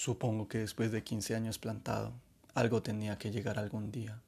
Supongo que después de 15 años plantado, algo tenía que llegar algún día.